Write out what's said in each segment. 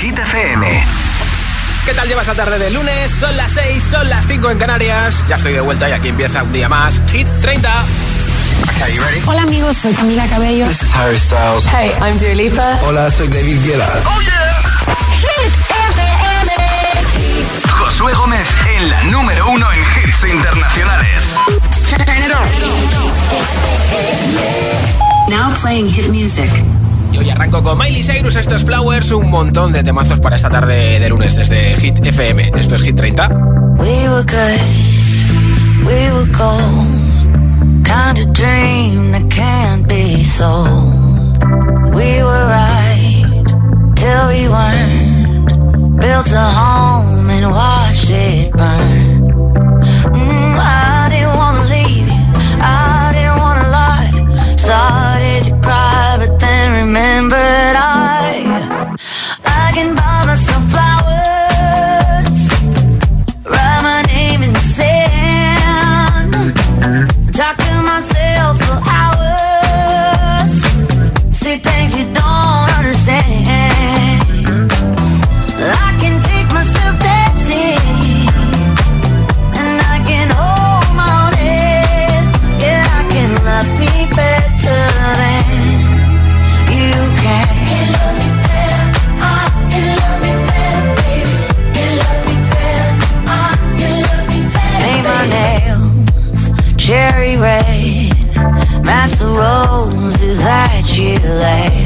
Hit FM. ¿Qué tal llevas la tarde de lunes? Son las 6, son las 5 en Canarias. Ya estoy de vuelta y aquí empieza un día más. Hit 30. Okay, you ready? Hola amigos, soy Camila Cabello. This is Harry Styles. Hey, I'm Dua Lipa. Hola, soy David Guetta. Oh yeah. Hit FM. Josué Gómez en la número uno en hits internacionales. Turn it on. Now playing hit music. Y hoy arranco con Miley Cyrus, estos Flowers, un montón de temazos para esta tarde de lunes desde Hit FM. Esto es Hit 30. We were good, we were gold, kind of dream that can't be sold. We were right till we weren't, built a home and watched it burn. late.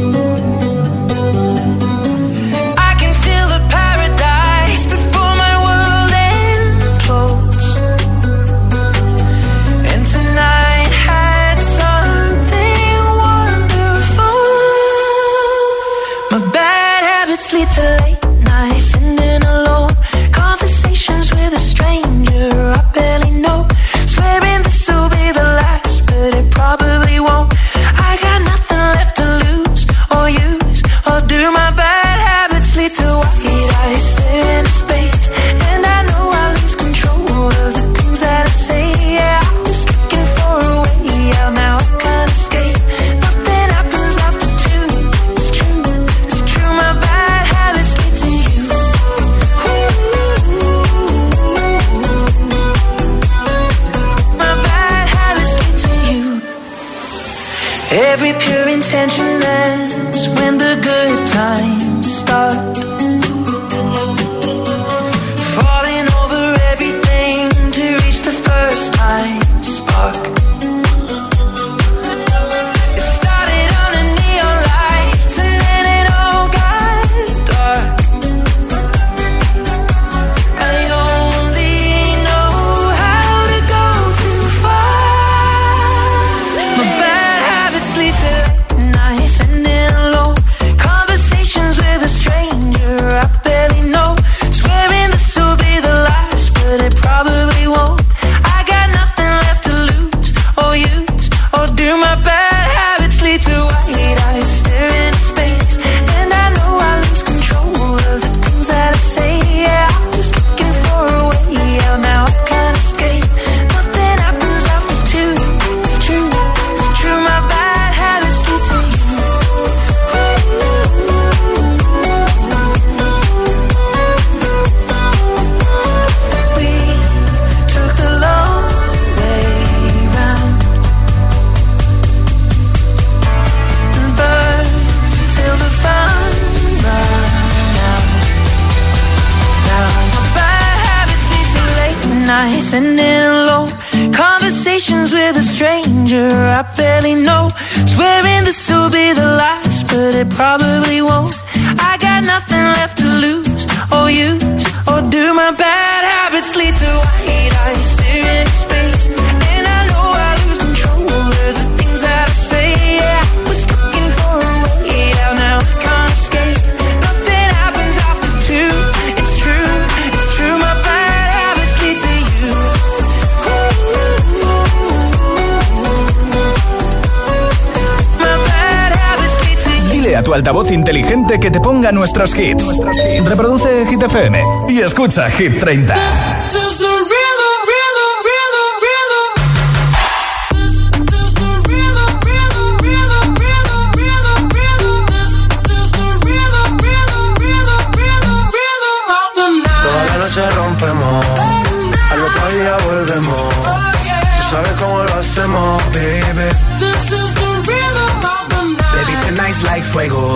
Hits. Reproduce Hit FM y escucha Hit 30. Does the rhythm, rhythm, rhythm, rhythm. This does the rhythm, rhythm, rhythm, rhythm, rhythm, rhythm. This does the rhythm, rhythm, rhythm, rhythm, rhythm of the night. Toda la noche rompemos, al otro día volvemos. Tú sabes cómo lo hacemos, baby. This is the rhythm of the night. Baby, tonight's like fuego.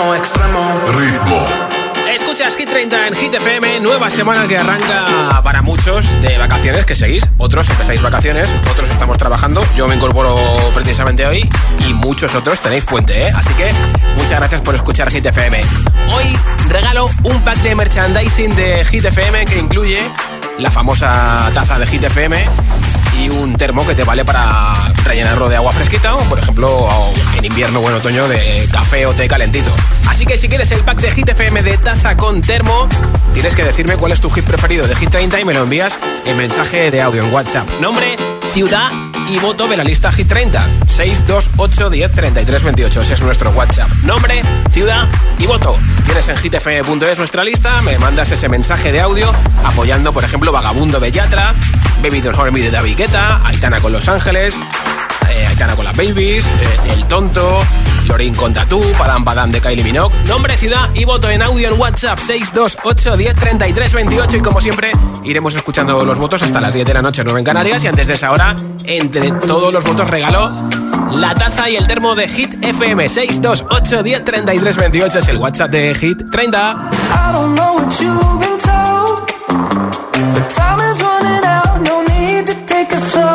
extremo, extremo. Ritmo. Escuchas Hit 30 en Hit FM, nueva semana que arranca para muchos de vacaciones que seguís, otros empezáis vacaciones, otros estamos trabajando, yo me incorporo precisamente hoy y muchos otros tenéis puente, ¿eh? así que muchas gracias por escuchar Hit FM. Hoy regalo un pack de merchandising de Hit FM que incluye la famosa taza de Hit FM y un termo que te vale para rellenarlo de agua fresquita o, por ejemplo, en invierno o en otoño de café o té calentito. Así que si quieres el pack de Hit FM de taza con termo, tienes que decirme cuál es tu hit preferido de Hit 30 y me lo envías en mensaje de audio en WhatsApp. Nombre, ciudad y voto de la lista Hit 30. 628 10 33 28. Ese es nuestro WhatsApp. Nombre, ciudad y voto. Tienes en hitfm.es nuestra lista, me mandas ese mensaje de audio apoyando, por ejemplo, Vagabundo de Yatra, Baby Don't Me de David Guetta, Aitana con Los Ángeles, Aitana con las Babies, eh, El Tonto, Lorin con Tatú, Padam Padam de Kylie Minogue. Nombre, ciudad y voto en audio en WhatsApp 628 10 33 28 y como siempre iremos escuchando los votos hasta las 10 de la noche, 9 en Canarias y antes de esa hora, entre todos los votos regalo la taza y el termo de Hit FM 628 10 33 28 es el WhatsApp de Hit 30. I don't know what you've been told, but time is running out. No need to take it slow.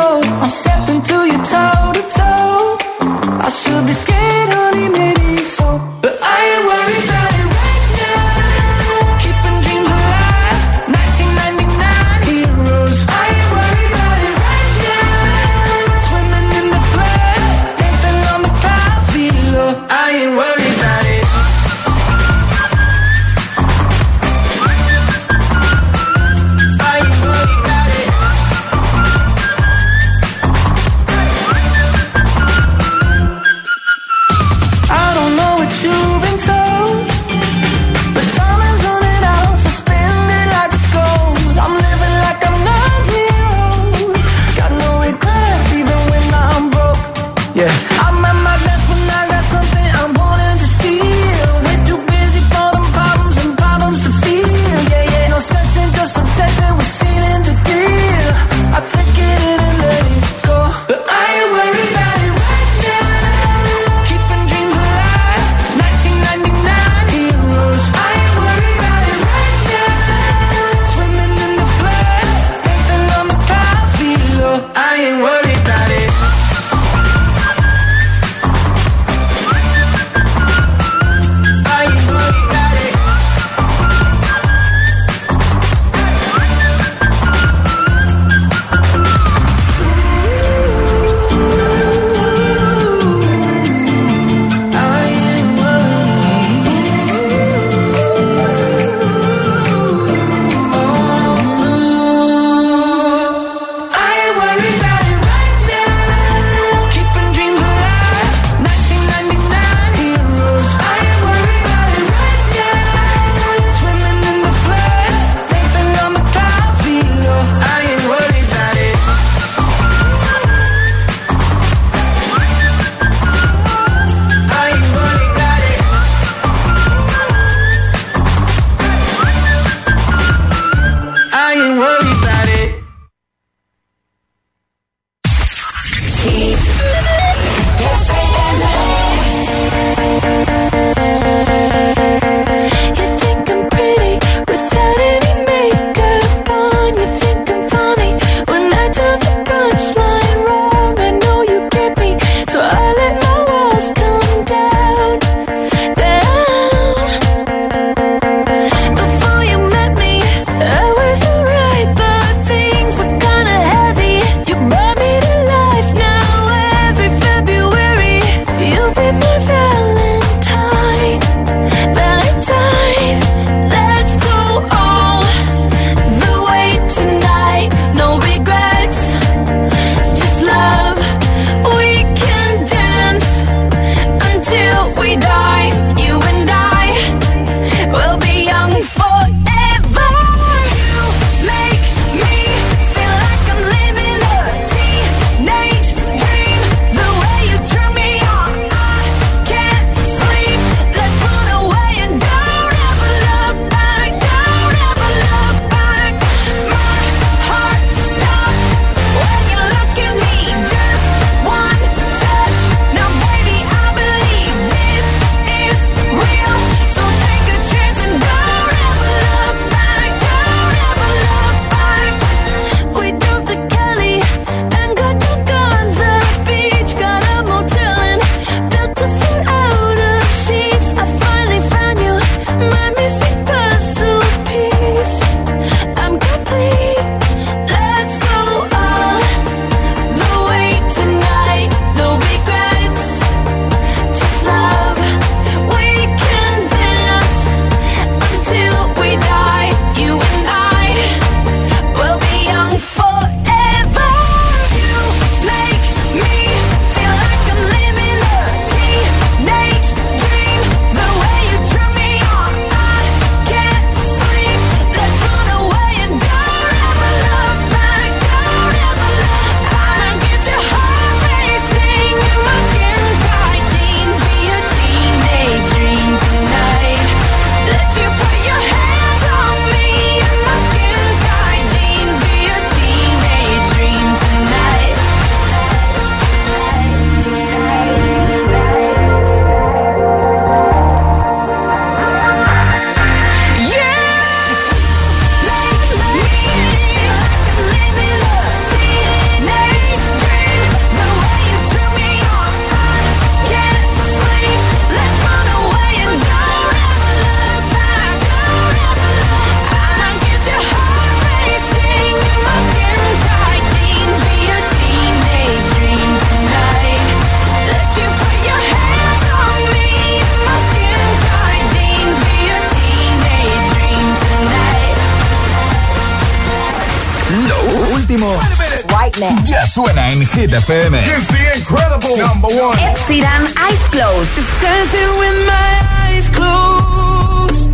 Ya suena en Hit FM. It's the incredible number one. Ed Sheeran, Eyes Closed. Dancing with my eyes closed.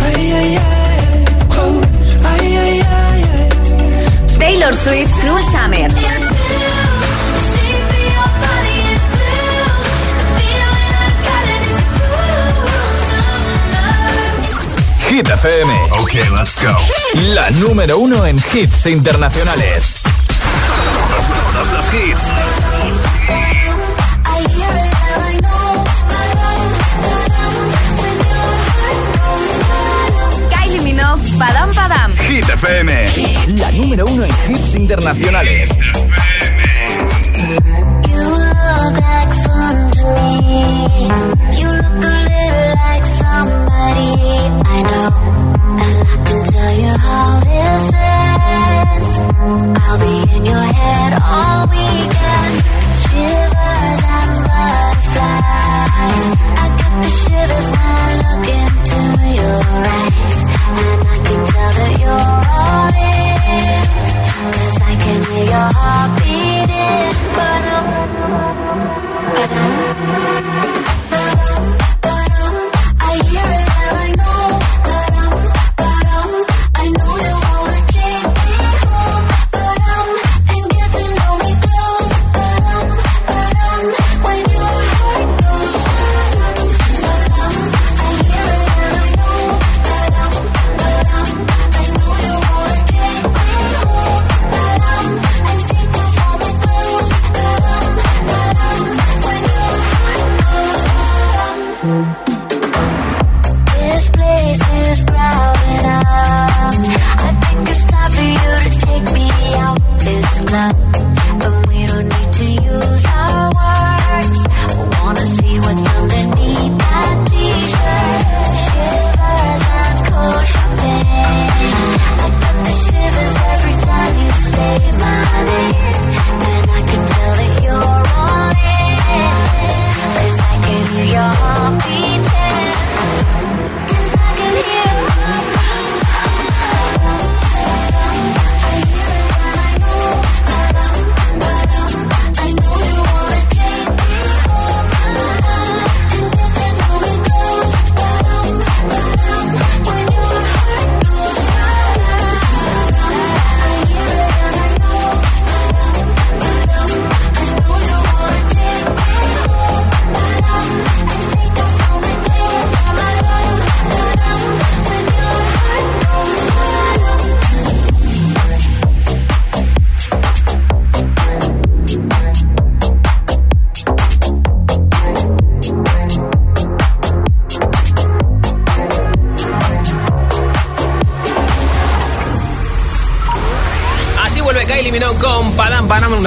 Ay, ay, ay, closed. Ay, ay, ay, ay. Taylor Swift, Cruel Summer. Hit FM. Ok, let's go. La número uno en hits internacionales. Los hits. Kylie Minogue, Padam Padam. Hit FM. La número uno en hits internacionales. You look like fun to me. You look a little like somebody I know. And I can tell you how this I'll be in your head all weekend. Shivers and butterflies. I get the shivers when I look into your eyes. And I can tell that you're all in. Cause I can hear your heart beating. But um, but I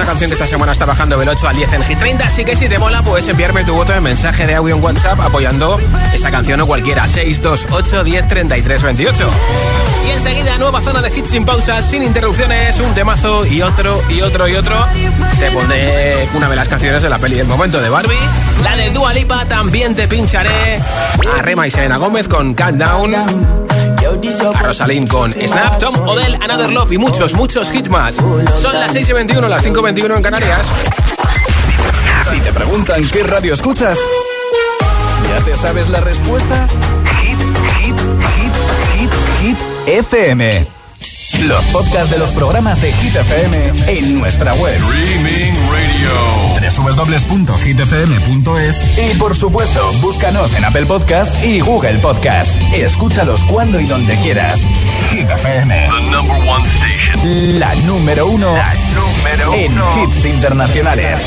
Una canción que esta semana está bajando del 8 al 10 en Hit 30. Así que si te mola, puedes enviarme tu voto de mensaje de audio en WhatsApp apoyando esa canción o cualquiera. 628 10 33 28. Y enseguida, nueva zona de hits sin pausas, sin interrupciones, un temazo y otro y otro y otro. Te pondré una de las canciones de la peli del momento de Barbie. La de Dua Lipa también te pincharé. A Rema y Selena Gómez con Calm Down. A Rosalind con Snap, Tom Odell, Another Love y muchos, muchos hits más. Son las 6 y 21, las 5 y 21 en Canarias. Si te preguntan qué radio escuchas, ¿ya te sabes la respuesta? Hit, hit, hit, hit, hit, FM. Los podcasts de los programas de Hit FM en nuestra web. Streaming Radio. www.hitfm.es y por supuesto, búscanos en Apple Podcast y Google Podcast. Escúchalos cuando y donde quieras. Hit FM. The number one station. La número uno, número en hits internacionales.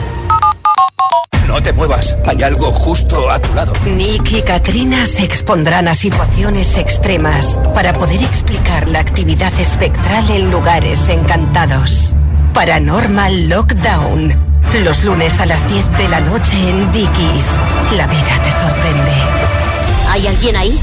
No te muevas, hay algo justo a tu lado. Nick y Katrina se expondrán a situaciones extremas para poder explicar la actividad espectral en lugares encantados. Paranormal Lockdown. Los lunes a las 10 de la noche en Dickies. La vida te sorprende. ¿Hay alguien ahí?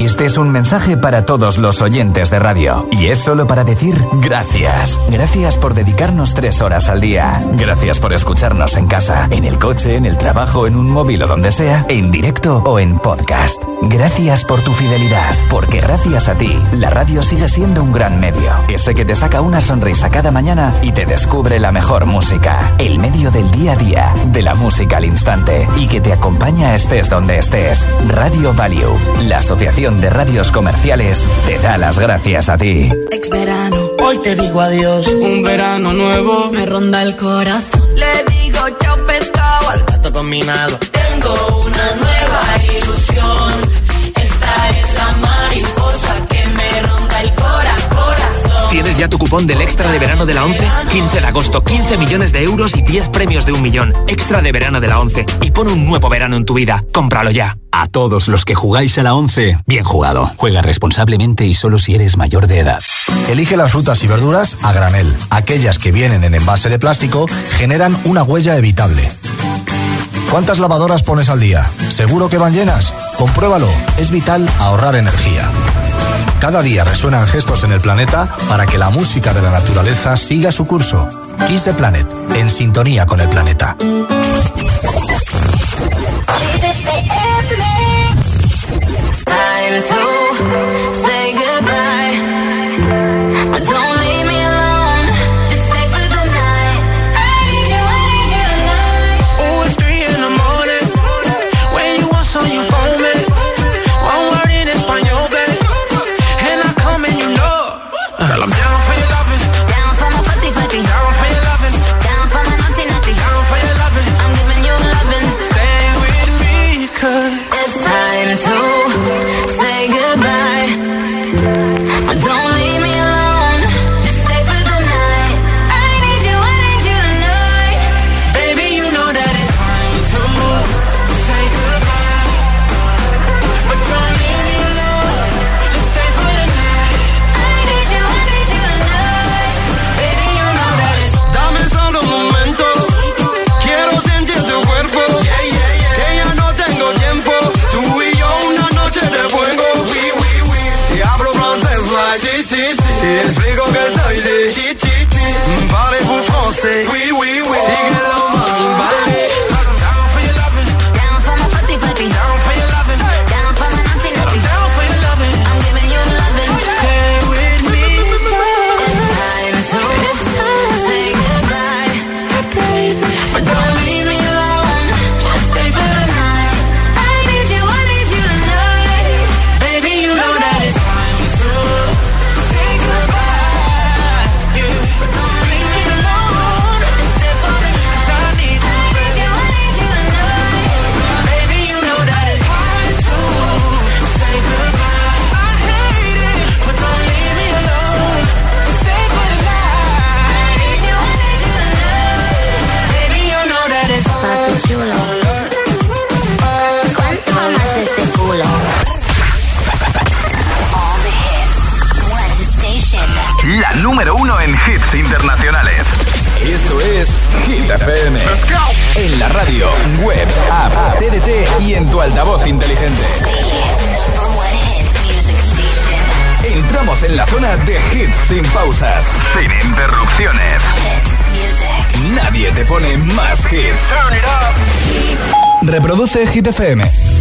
Este es un mensaje para todos los oyentes de radio. Y es solo para decir gracias. Gracias por dedicarnos tres horas al día. Gracias por escucharnos en casa, en el coche, en el trabajo, en un móvil o donde sea, en directo o en podcast. Gracias por tu fidelidad, porque gracias a ti, la radio sigue siendo un gran medio. Ese que te saca una sonrisa cada mañana y te descubre la mejor música. El medio del día a día, de la música al instante y que te acompaña estés donde estés. Radio Value, la asociación de radios comerciales, te da las gracias a ti. Ex verano, hoy te digo adiós. Un verano nuevo me ronda el corazón. Le digo chao pescado al plato combinado. Tengo una nueva ilusión. Esta es la mariposa que me ronda el cora, corazón. ¿Tienes ya tu cupón del extra de verano de la 11? 15 de agosto, 15 millones de euros y 10 premios de un millón. Extra de verano de la 11. Y pon un nuevo verano en tu vida. Cómpralo ya. A todos los que jugáis a la 11, bien jugado. Juega responsablemente y solo si eres mayor de edad. Elige las frutas y verduras a granel. Aquellas que vienen en envase de plástico generan una huella evitable. ¿Cuántas lavadoras pones al día? ¿Seguro que van llenas? Compruébalo. Es vital ahorrar energía. Cada día resuenan gestos en el planeta para que la música de la naturaleza siga su curso. Kiss the Planet, en sintonía con el planeta. Reproduce Hit.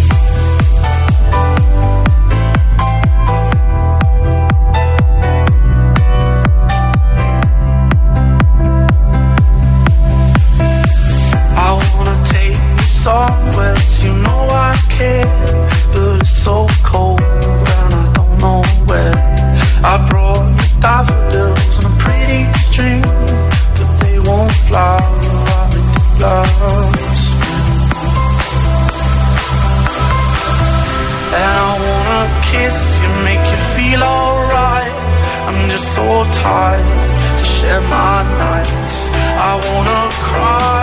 My nights. I wanna cry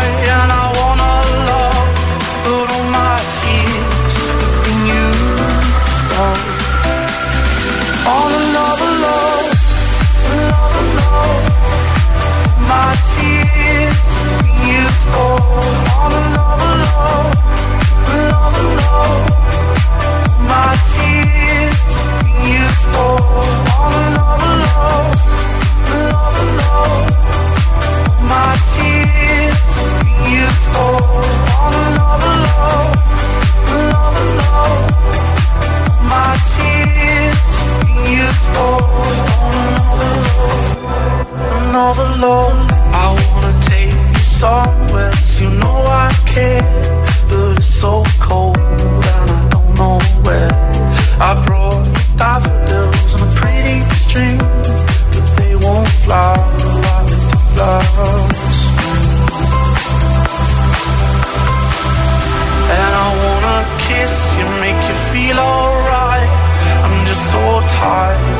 all alone. I wanna take you somewhere, you know I care. But it's so cold and I don't know where. I brought daffodils on a pretty but they won't like the flowers. And I wanna kiss you, make you feel alright. I'm just so tired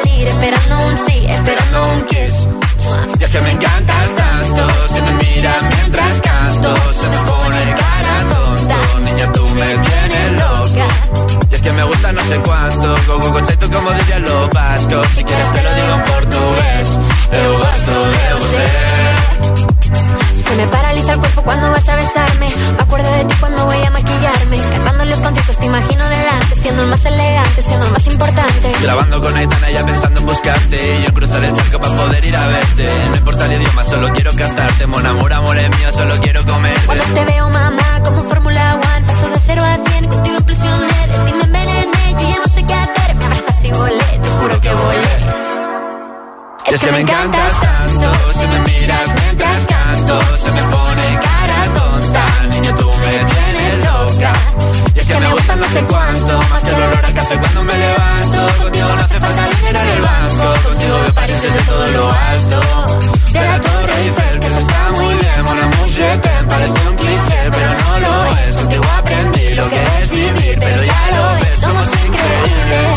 esperando un sí, esperando un kiss. Y es que me encantas tanto, si me miras mientras canto, se me pone cara tonta. Niña, tú me tienes loca. Y es que me gusta no sé cuánto, go go go tú como dirían los vascos. Si quieres te lo digo en portugués, eu gosto de você. Se me paraliza el cuerpo cuando vas a besarme. Me acuerdo de ti cuando voy a maquillarme. Cantando los conciertos te imagino delante, siendo el más elegante, Grabando con Aitana ya pensando en buscarte. Y yo en cruzar el charco para poder ir a verte. No importa el idioma, solo quiero cantarte. Mon amor, amor es mío, solo quiero comerte. Cuando te veo, mamá, como Fórmula One, paso de cero a cien, contigo implosioné, de ti me envenené, yo ya no sé qué hacer, me abrazaste y volé, te juro que volé. Es que me encantas tanto Si me miras mientras canto Se me pone cara tonta. Niño, tú me tienes que me gusta no sé cuánto. Más el olor a café cuando me levanto. Contigo no hace falta dinero en el banco. Contigo me París desde todo lo alto. De la Torre Eiffel Que eso está muy bien. Mon amour, je Parece un cliché Pero no lo es. Contigo aprendí lo que es vivir Pero ya lo ves. Somos increíbles.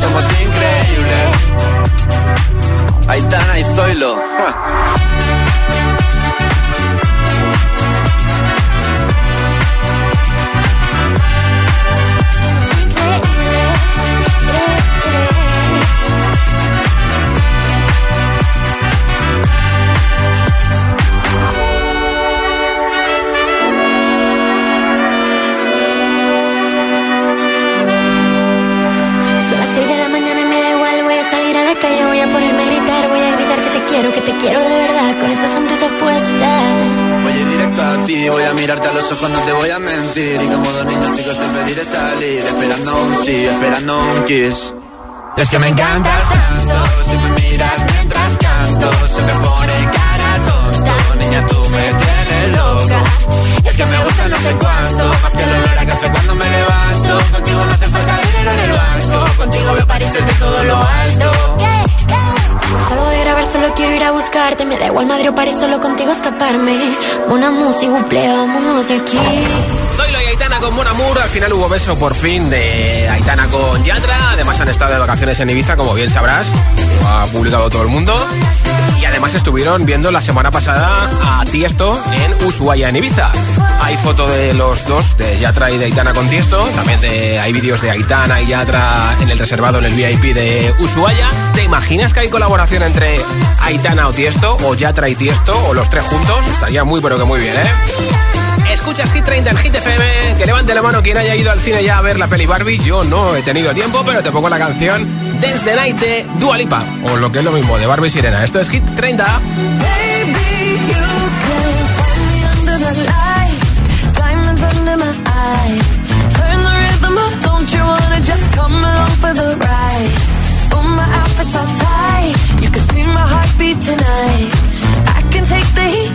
Somos increíbles. Aitana y Zoilo. ja. Mirarte a los ojos, no te voy a mentir. Y como dos niños chicos te pediré salir, esperando un sí, esperando un kiss. Es que me encantas tanto, si me miras mientras canto, se me pone cara tonta. Niña, tú me tienes loca. Es que me gusta no sé cuánto, más que el olor a café cuando me levanto. Me da igual Madrid o solo contigo escaparme. Una música, buple, vámonos de aquí. Zoilo y Aitana con Mon Amour. Al final hubo beso por fin de Aitana con Yatra. Además han estado de vacaciones en Ibiza, como bien sabrás. Lo ha publicado todo el mundo. Y además estuvieron viendo la semana pasada a Tiesto en Ushuaia, en Ibiza. Hay foto de los dos, de Yatra y de Aitana con Tiesto. También hay vídeos de Aitana y Yatra en el reservado, en el VIP de Ushuaia. ¿Te imaginas que hay colaboración entre Aitana o Tiesto, o Yatra y Tiesto, o los tres juntos? Estaría muy, pero que muy bien, ¿eh? Escuchas Hit 30 en Hit FM. Que levante la mano quien haya ido al cine ya a ver la peli Barbie. Yo no he tenido tiempo, pero te pongo la canción Dance the Night de Dua Lipa. O lo que es lo mismo, de Barbie Sirena. Esto es Hit 30. Baby, you can find me under the lights, diamonds under my eyes. Turn the rhythm up, don't you wanna just come along for the ride? Oh, my outfit's all tight, you can see my heartbeat tonight. I can take the heat,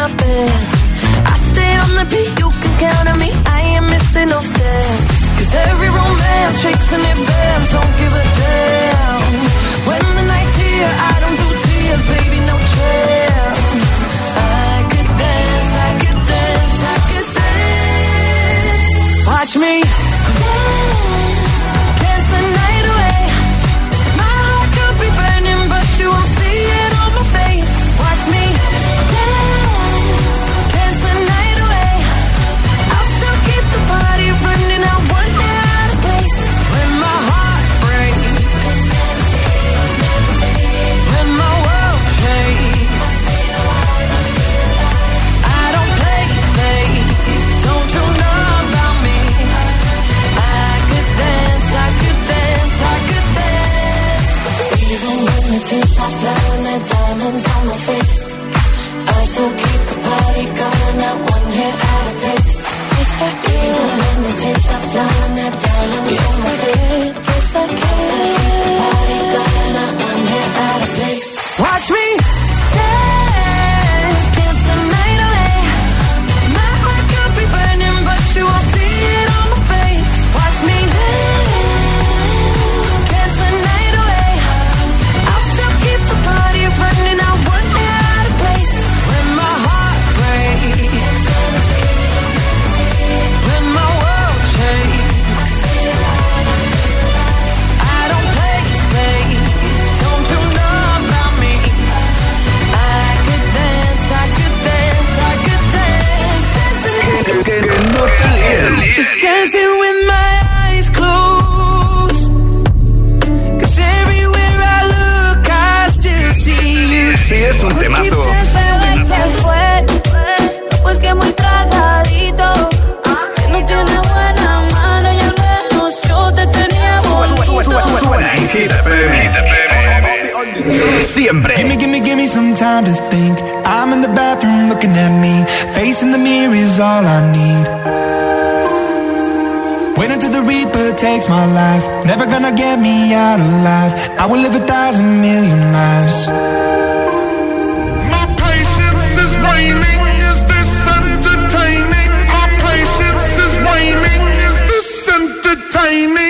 my best. I stay on the beat, you can count on es un temazo. Pues que muy tragadito, que no tiene buena mano y al menos yo te tenía Siempre. Gimme, gimme, gimme some time to think. I'm in the bathroom looking at me. Facing the mirror is all I need. Wait until the Reaper takes my life. Never gonna get me out alive. I will live a thousand million lives. time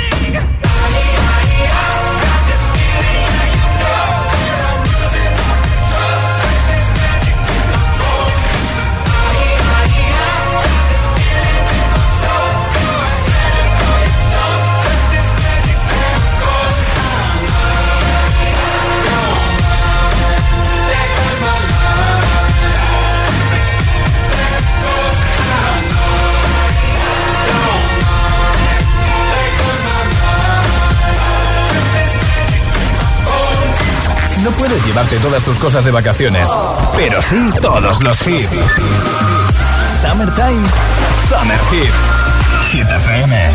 Puedes llevarte todas tus cosas de vacaciones, pero sí todos los hits. Summertime, Summer Hits. Hit FM.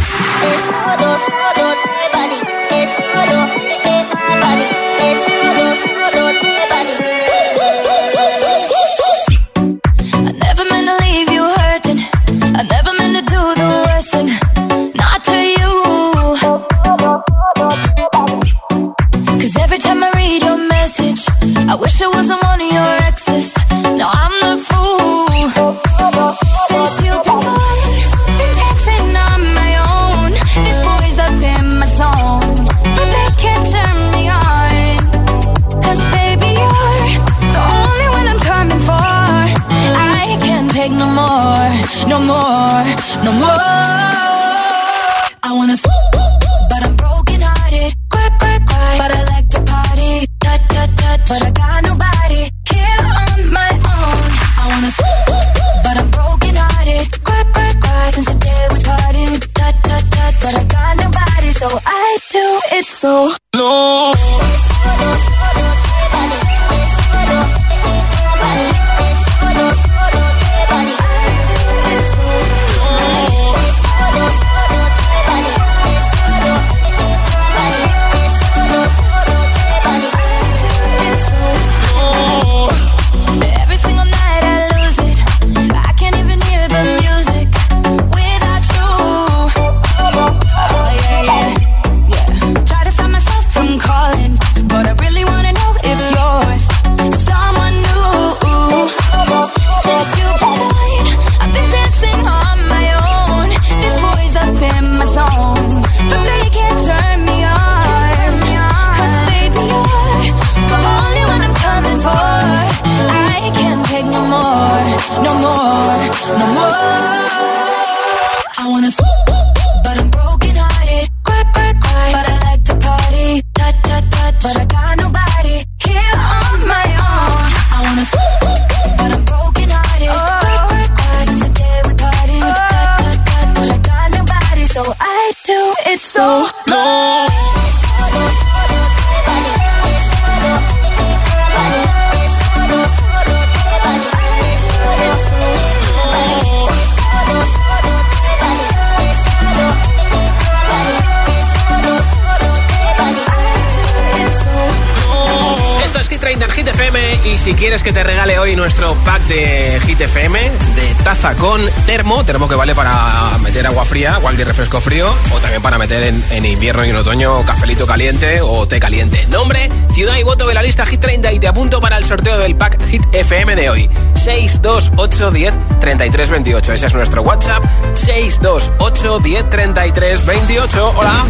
FM de taza con termo, termo que vale para meter agua fría, cualquier refresco frío o también para meter en, en invierno y en otoño cafelito caliente o té caliente. Nombre, ciudad y voto de la lista Hit 30 y te apunto para el sorteo del pack Hit FM de hoy. 628 10 33 28. Ese es nuestro WhatsApp. 628 10 33 28. Hola.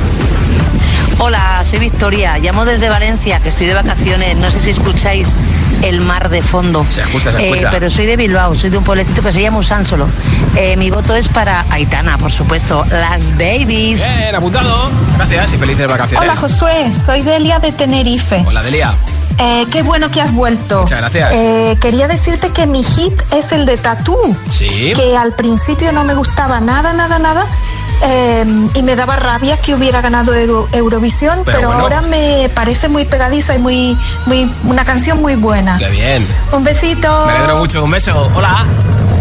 Hola, soy Victoria, llamo desde Valencia, que estoy de vacaciones. No sé si escucháis el mar de fondo. Se escucha, se Eh, escucha. pero soy de Bilbao, soy de un pueblecito que se llama Usánsolo. Eh, mi voto es para Aitana, por supuesto. Las babies. Bien, apuntado. Gracias y felices vacaciones. Hola Josué, soy Delia de Tenerife. Hola, Delia. Eh, qué bueno que has vuelto. Muchas gracias. Eh, quería decirte que mi hit es el de Tatú, Sí. que al principio no me gustaba nada, nada, nada. Eh, y me daba rabia que hubiera ganado Euro- Eurovisión, Pero pero, bueno. ahora me parece muy pegadiza y muy, muy, una canción muy buena. Qué bien. Un besito. Me alegro mucho. Un beso. Hola.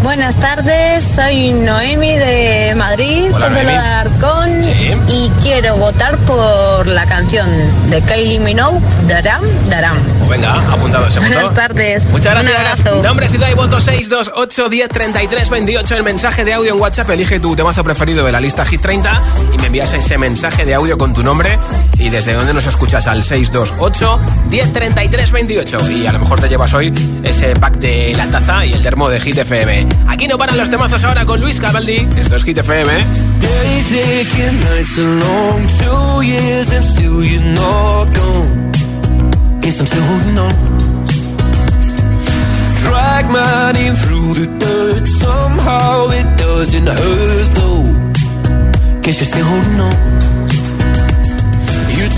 Buenas tardes, soy Noemi de Madrid, Hola, Noemi. de Alarcón, y quiero votar por la canción de Kylie Minogue, Daram, Daram. Pues venga, apuntado ese Buenas voto. tardes. Muchas Un gracias. abrazo. Nombre, ciudad y voto 628 10 33 28. El mensaje de audio en WhatsApp. Elige tu temazo preferido de la lista Hit 30 y me envías ese mensaje de audio con tu nombre y desde dónde nos escuchas al 628 10 33 28. Y a lo mejor te llevas hoy ese pack de la taza y el termo de Hit FM. Aquí no paran los temazos ahora con Luis Cabaldi. Esto es Hit FM. On. Drag my name through the dirt, somehow it doesn't hurt though. Guess you're still holding on.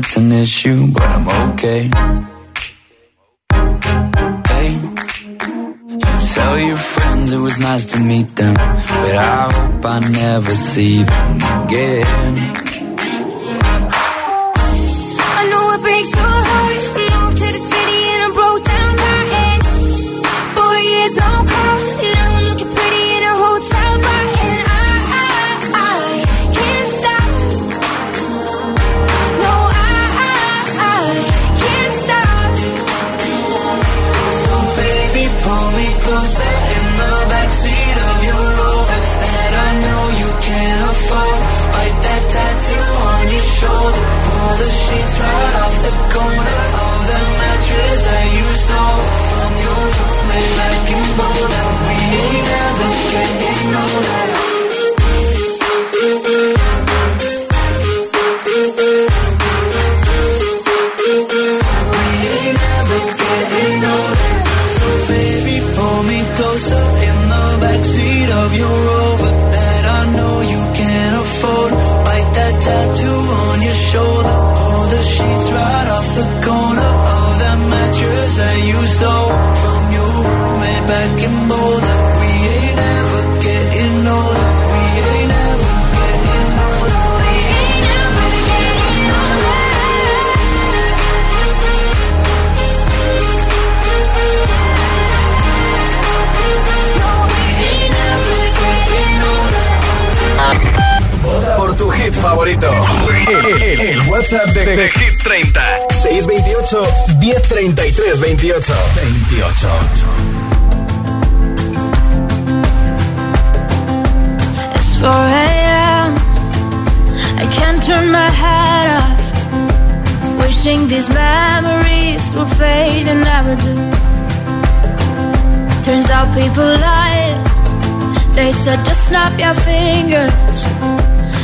that's an issue, but I'm okay. Hey, you tell your friends it was nice to meet them, but I hope I never see them again. favorito. El, el, el WhatsApp de, de, de, Hit 30. 628 1033 28. 28. It's 4 a.m. I can't turn my head off. Wishing these memories will fade and never do. Turns out people lie. They said just snap your fingers.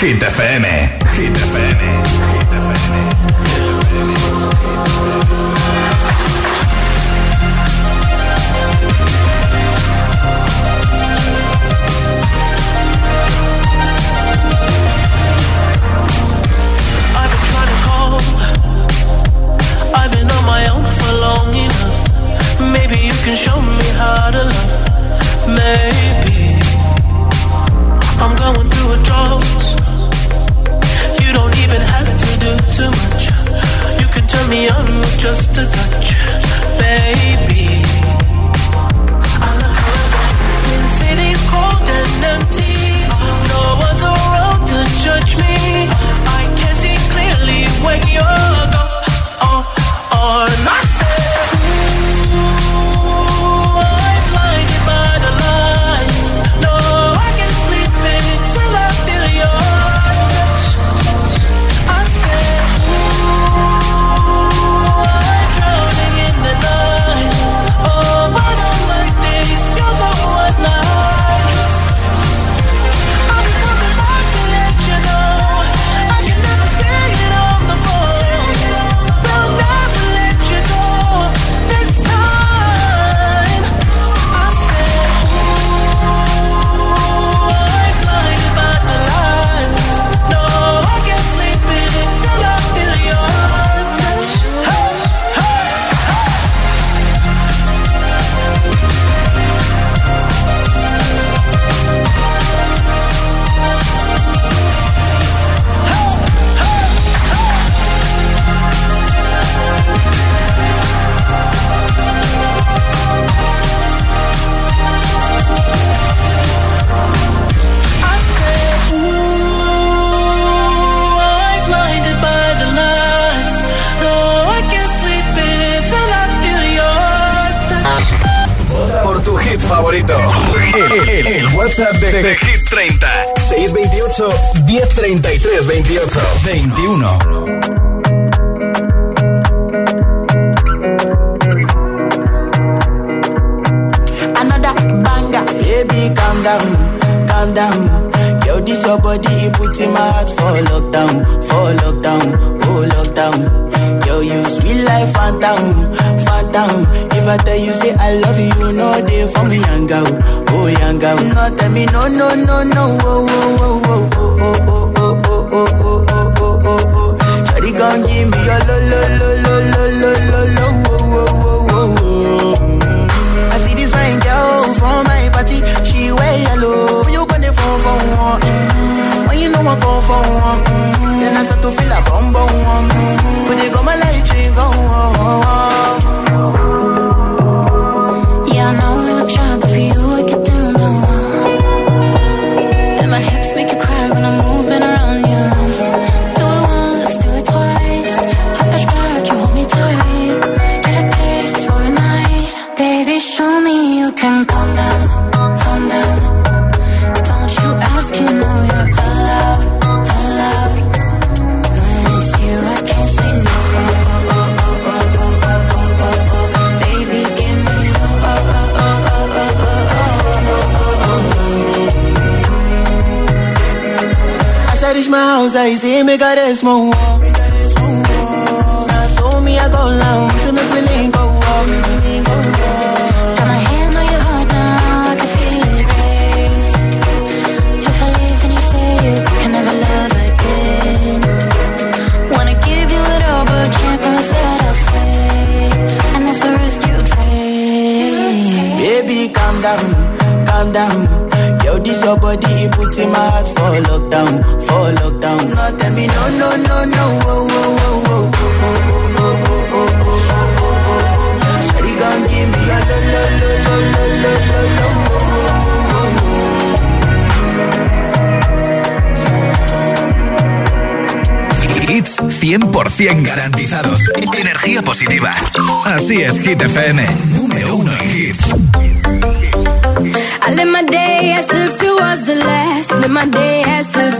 Hit FM. You see me got a small wall. Me I go long, see me we link go walk. Got my hand on your heart now, I can feel it race. If I leave, then you say you can never love again. Wanna give you it all, but can't promise that I'll stay. And that's the risk you take. Baby, calm down, calm down. Yo, this your body, it puts in my heart for lockdown. No, no, no, oh, oh, oh, oh, oh, oh, oh, oh, oh, oh, oh, oh, oh, oh. Shawty gon' give me a lo, lo, lo, lo, lo, lo, lo, lo, oh, oh, oh, Hits 100% garantizados. Energía positiva. Así es, Hit FM. Número uno en hits. I live my day as if it was the last. Live my day as if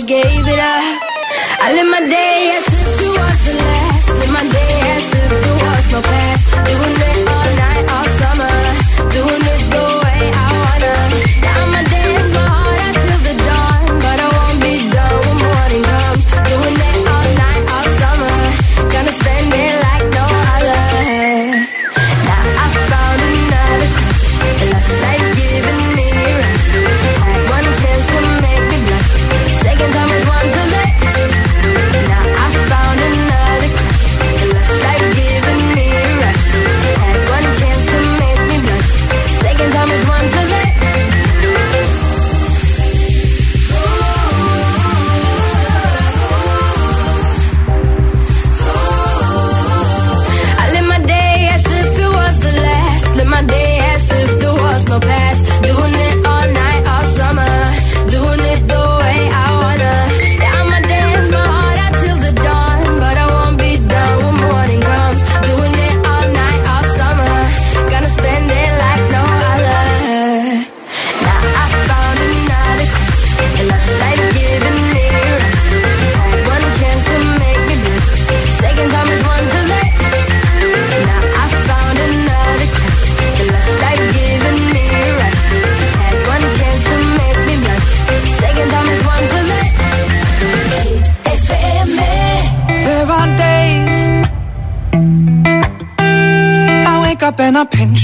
I gave it up. I live my day as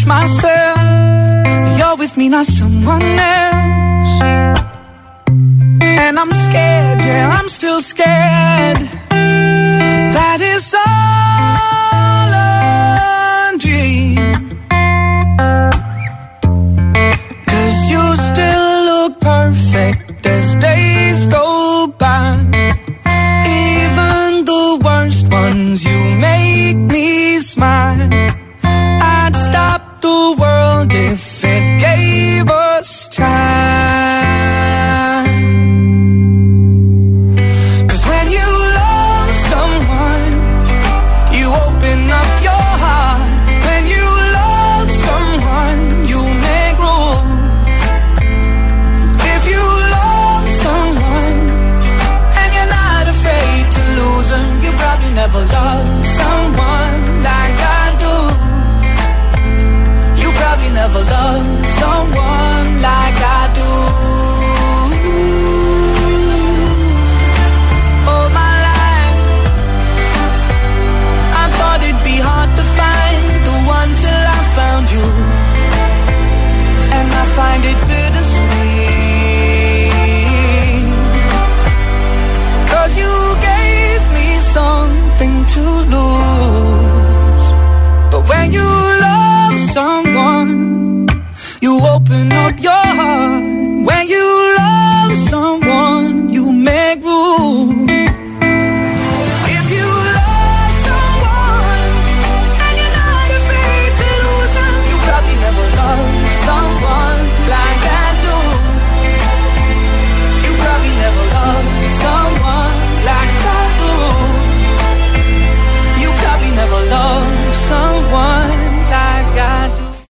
myself. You're with me, not someone else. And I'm scared, yeah, I'm still scared.